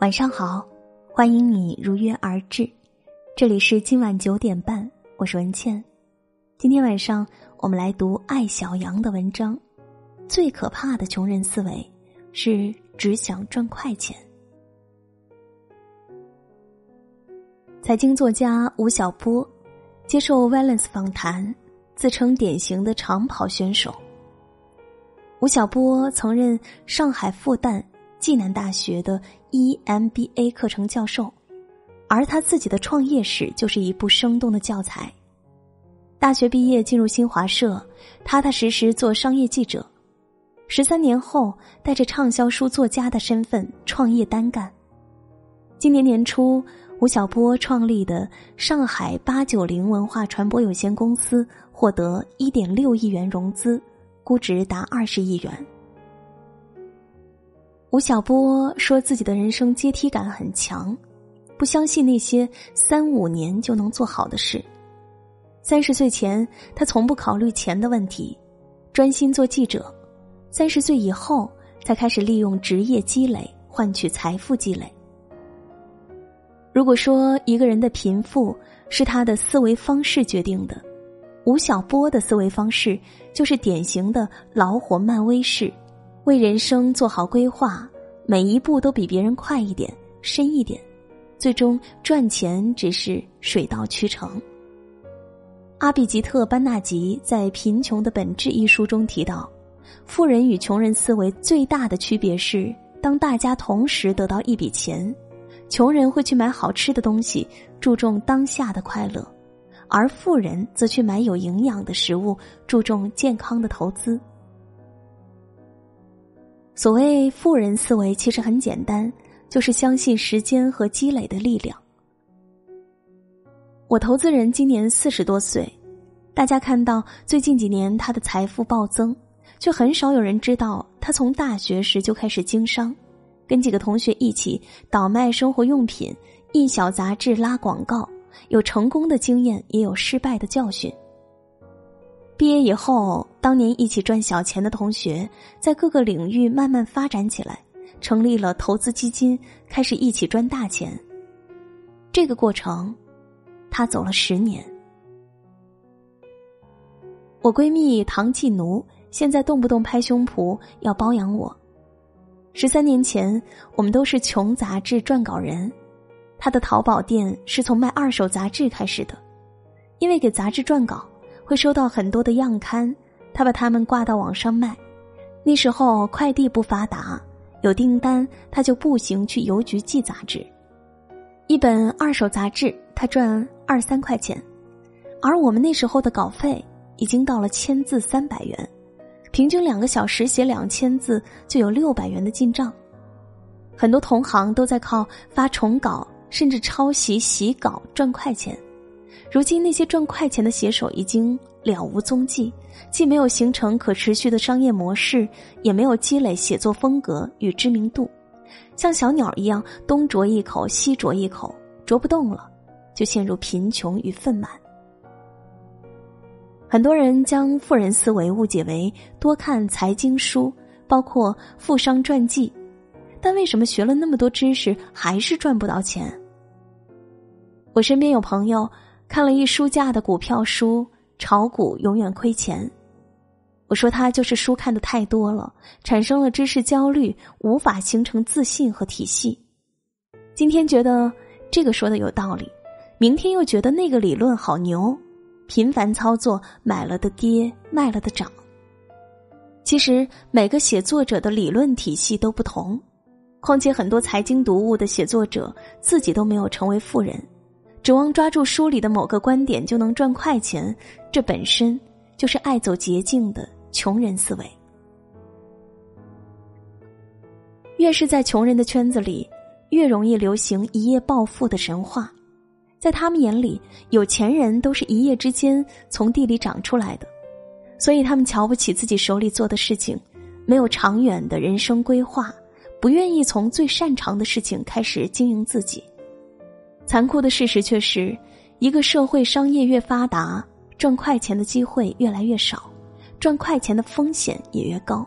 晚上好，欢迎你如约而至，这里是今晚九点半，我是文倩。今天晚上我们来读艾小羊的文章。最可怕的穷人思维是只想赚快钱。财经作家吴晓波接受 Valence 访谈，自称典型的长跑选手。吴晓波曾任上海复旦。暨南大学的 EMBA 课程教授，而他自己的创业史就是一部生动的教材。大学毕业进入新华社，踏踏实实做商业记者。十三年后，带着畅销书作家的身份创业单干。今年年初，吴晓波创立的上海八九零文化传播有限公司获得一点六亿元融资，估值达二十亿元。吴晓波说自己的人生阶梯感很强，不相信那些三五年就能做好的事。三十岁前，他从不考虑钱的问题，专心做记者。三十岁以后，才开始利用职业积累换取财富积累。如果说一个人的贫富是他的思维方式决定的，吴晓波的思维方式就是典型的老火漫威式。为人生做好规划，每一步都比别人快一点、深一点，最终赚钱只是水到渠成。阿比吉特·班纳吉在《贫穷的本质》一书中提到，富人与穷人思维最大的区别是，当大家同时得到一笔钱，穷人会去买好吃的东西，注重当下的快乐，而富人则去买有营养的食物，注重健康的投资。所谓富人思维，其实很简单，就是相信时间和积累的力量。我投资人今年四十多岁，大家看到最近几年他的财富暴增，却很少有人知道他从大学时就开始经商，跟几个同学一起倒卖生活用品、印小杂志、拉广告，有成功的经验，也有失败的教训。毕业以后，当年一起赚小钱的同学，在各个领域慢慢发展起来，成立了投资基金，开始一起赚大钱。这个过程，他走了十年。我闺蜜唐继奴现在动不动拍胸脯要包养我。十三年前，我们都是穷杂志撰稿人，他的淘宝店是从卖二手杂志开始的，因为给杂志撰稿。会收到很多的样刊，他把它们挂到网上卖。那时候快递不发达，有订单他就步行去邮局寄杂志。一本二手杂志他赚二三块钱，而我们那时候的稿费已经到了千字三百元，平均两个小时写两千字就有六百元的进账。很多同行都在靠发重稿甚至抄袭洗稿赚快钱。如今，那些赚快钱的写手已经了无踪迹，既没有形成可持续的商业模式，也没有积累写作风格与知名度，像小鸟一样东啄一口西啄一口，啄不动了，就陷入贫穷与愤满。很多人将富人思维误解为多看财经书，包括富商传记，但为什么学了那么多知识还是赚不到钱？我身边有朋友。看了一书架的股票书，炒股永远亏钱。我说他就是书看的太多了，产生了知识焦虑，无法形成自信和体系。今天觉得这个说的有道理，明天又觉得那个理论好牛，频繁操作，买了的跌，卖了的涨。其实每个写作者的理论体系都不同，况且很多财经读物的写作者自己都没有成为富人。指望抓住书里的某个观点就能赚快钱，这本身就是爱走捷径的穷人思维。越是在穷人的圈子里，越容易流行一夜暴富的神话。在他们眼里，有钱人都是一夜之间从地里长出来的，所以他们瞧不起自己手里做的事情，没有长远的人生规划，不愿意从最擅长的事情开始经营自己。残酷的事实却是，一个社会商业越发达，赚快钱的机会越来越少，赚快钱的风险也越高。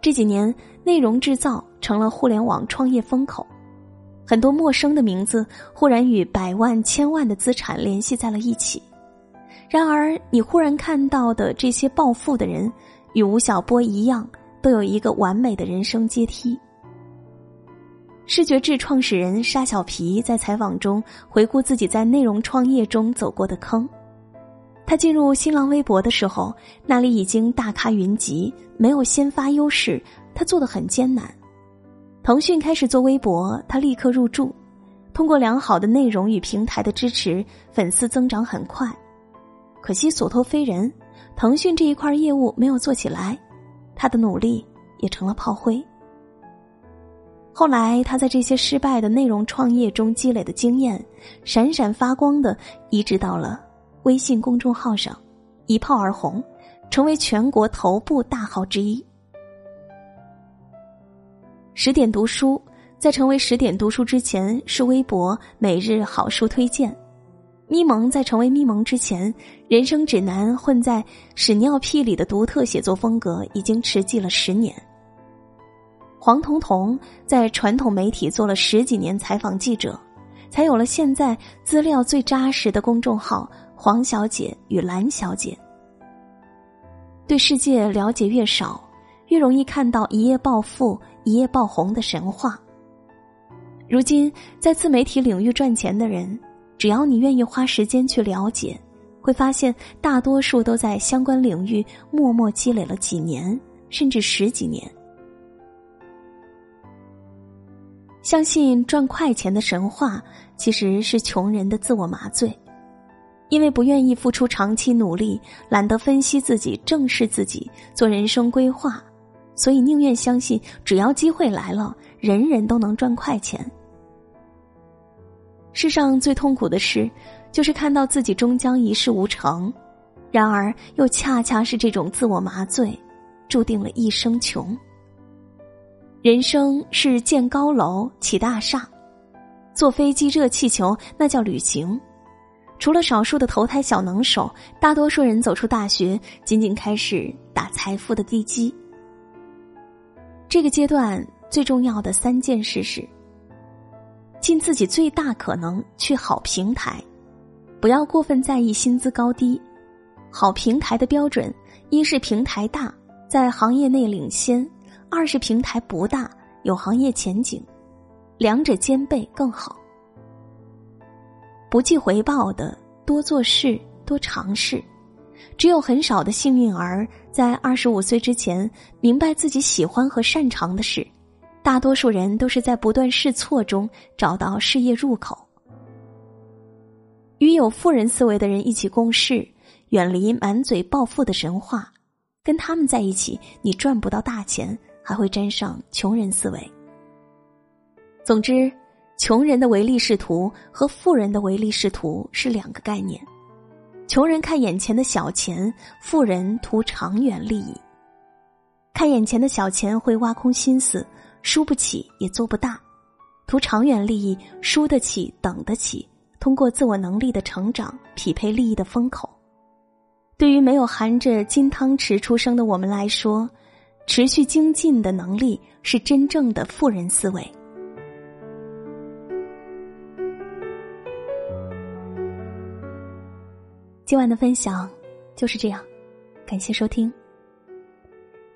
这几年，内容制造成了互联网创业风口，很多陌生的名字忽然与百万、千万的资产联系在了一起。然而，你忽然看到的这些暴富的人，与吴晓波一样，都有一个完美的人生阶梯。视觉志创始人沙小皮在采访中回顾自己在内容创业中走过的坑。他进入新浪微博的时候，那里已经大咖云集，没有先发优势，他做的很艰难。腾讯开始做微博，他立刻入驻，通过良好的内容与平台的支持，粉丝增长很快。可惜所托非人，腾讯这一块业务没有做起来，他的努力也成了炮灰。后来，他在这些失败的内容创业中积累的经验，闪闪发光的移植到了微信公众号上，一炮而红，成为全国头部大号之一。十点读书在成为十点读书之前是微博每日好书推荐，咪蒙在成为咪蒙之前，人生指南混在屎尿屁里的独特写作风格已经持续了十年。黄彤彤在传统媒体做了十几年采访记者，才有了现在资料最扎实的公众号“黄小姐与蓝小姐”。对世界了解越少，越容易看到一夜暴富、一夜爆红的神话。如今，在自媒体领域赚钱的人，只要你愿意花时间去了解，会发现大多数都在相关领域默默积累了几年，甚至十几年。相信赚快钱的神话，其实是穷人的自我麻醉，因为不愿意付出长期努力，懒得分析自己、正视自己、做人生规划，所以宁愿相信，只要机会来了，人人都能赚快钱。世上最痛苦的事，就是看到自己终将一事无成，然而又恰恰是这种自我麻醉，注定了一生穷。人生是建高楼、起大厦，坐飞机、热气球，那叫旅行。除了少数的投胎小能手，大多数人走出大学，仅仅开始打财富的地基。这个阶段最重要的三件事是：尽自己最大可能去好平台，不要过分在意薪资高低。好平台的标准，一是平台大，在行业内领先。二是平台不大，有行业前景，两者兼备更好。不计回报的多做事，多尝试。只有很少的幸运儿在二十五岁之前明白自己喜欢和擅长的事，大多数人都是在不断试错中找到事业入口。与有富人思维的人一起共事，远离满嘴暴富的神话，跟他们在一起，你赚不到大钱。还会沾上穷人思维。总之，穷人的唯利是图和富人的唯利是图是两个概念。穷人看眼前的小钱，富人图长远利益。看眼前的小钱会挖空心思，输不起也做不大；图长远利益，输得起，等得起，通过自我能力的成长匹配利益的风口。对于没有含着金汤匙出生的我们来说。持续精进的能力是真正的富人思维。今晚的分享就是这样，感谢收听。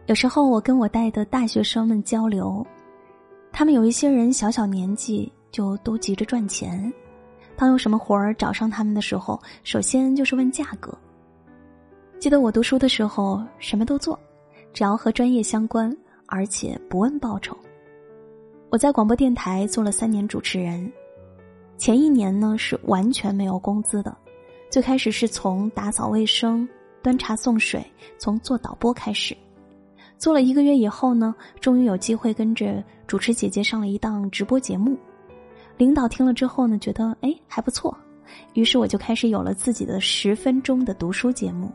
有时候我跟我带的大学生们交流，他们有一些人小小年纪就都急着赚钱，当有什么活儿找上他们的时候，首先就是问价格。记得我读书的时候，什么都做。只要和专业相关，而且不问报酬。我在广播电台做了三年主持人，前一年呢是完全没有工资的。最开始是从打扫卫生、端茶送水，从做导播开始。做了一个月以后呢，终于有机会跟着主持姐姐上了一档直播节目。领导听了之后呢，觉得哎还不错，于是我就开始有了自己的十分钟的读书节目。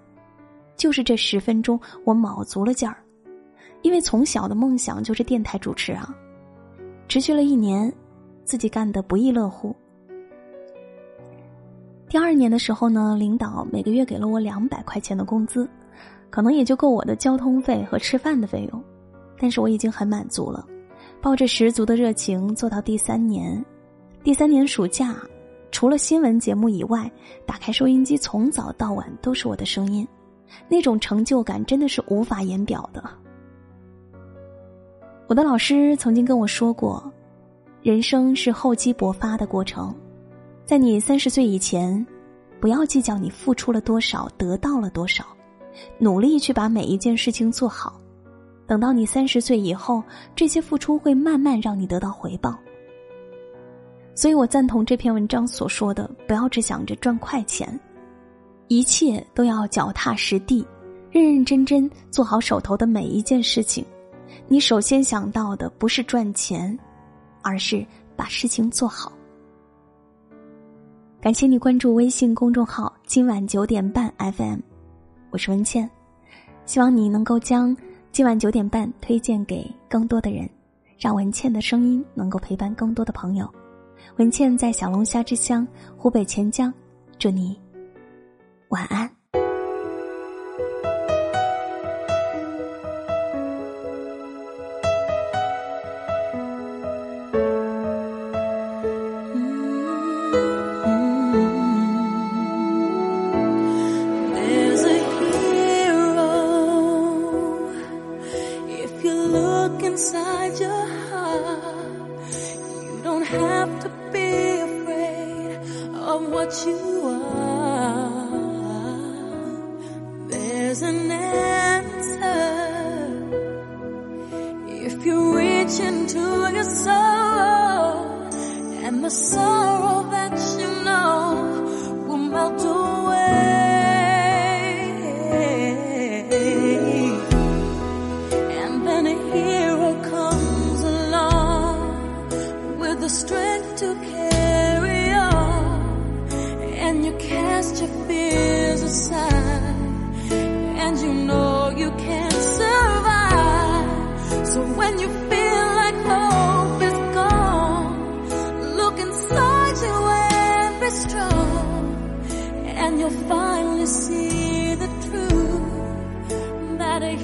就是这十分钟，我卯足了劲儿，因为从小的梦想就是电台主持啊。持续了一年，自己干得不亦乐乎。第二年的时候呢，领导每个月给了我两百块钱的工资，可能也就够我的交通费和吃饭的费用。但是我已经很满足了。抱着十足的热情做到第三年，第三年暑假，除了新闻节目以外，打开收音机从早到晚都是我的声音，那种成就感真的是无法言表的。我的老师曾经跟我说过，人生是厚积薄发的过程，在你三十岁以前，不要计较你付出了多少，得到了多少，努力去把每一件事情做好。等到你三十岁以后，这些付出会慢慢让你得到回报。所以我赞同这篇文章所说的：不要只想着赚快钱，一切都要脚踏实地，认认真真做好手头的每一件事情。你首先想到的不是赚钱，而是把事情做好。感谢你关注微信公众号“今晚九点半 FM”，我是文倩，希望你能够将。今晚九点半，推荐给更多的人，让文倩的声音能够陪伴更多的朋友。文倩在小龙虾之乡湖北潜江，祝你 what if you look inside your heart. You don't have to be afraid of what you are. An answer. If you reach into your soul and the sorrow that you know will melt away. And then a hero comes along with the strength to carry on. And you cast your fears aside and you know you can't survive. So when you feel like hope is gone, look inside you and be strong and you'll finally see the truth that a